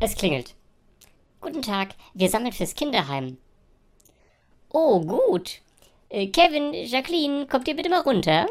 Es klingelt. Guten Tag, wir sammeln fürs Kinderheim. Oh, gut. Äh, Kevin, Jacqueline, kommt ihr bitte mal runter?